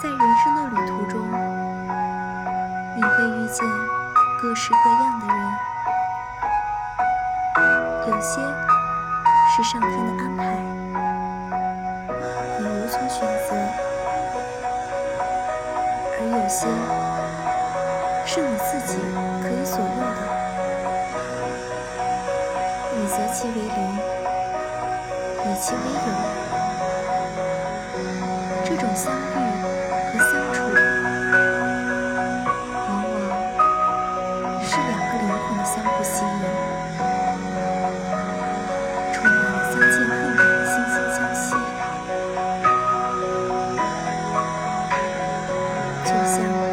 在人生的旅途中，你会遇见各式各样的人，有些是上天的安排，你无从选择；而有些是你自己可以左右的，你择其为邻，以其为友。这种相遇。就像。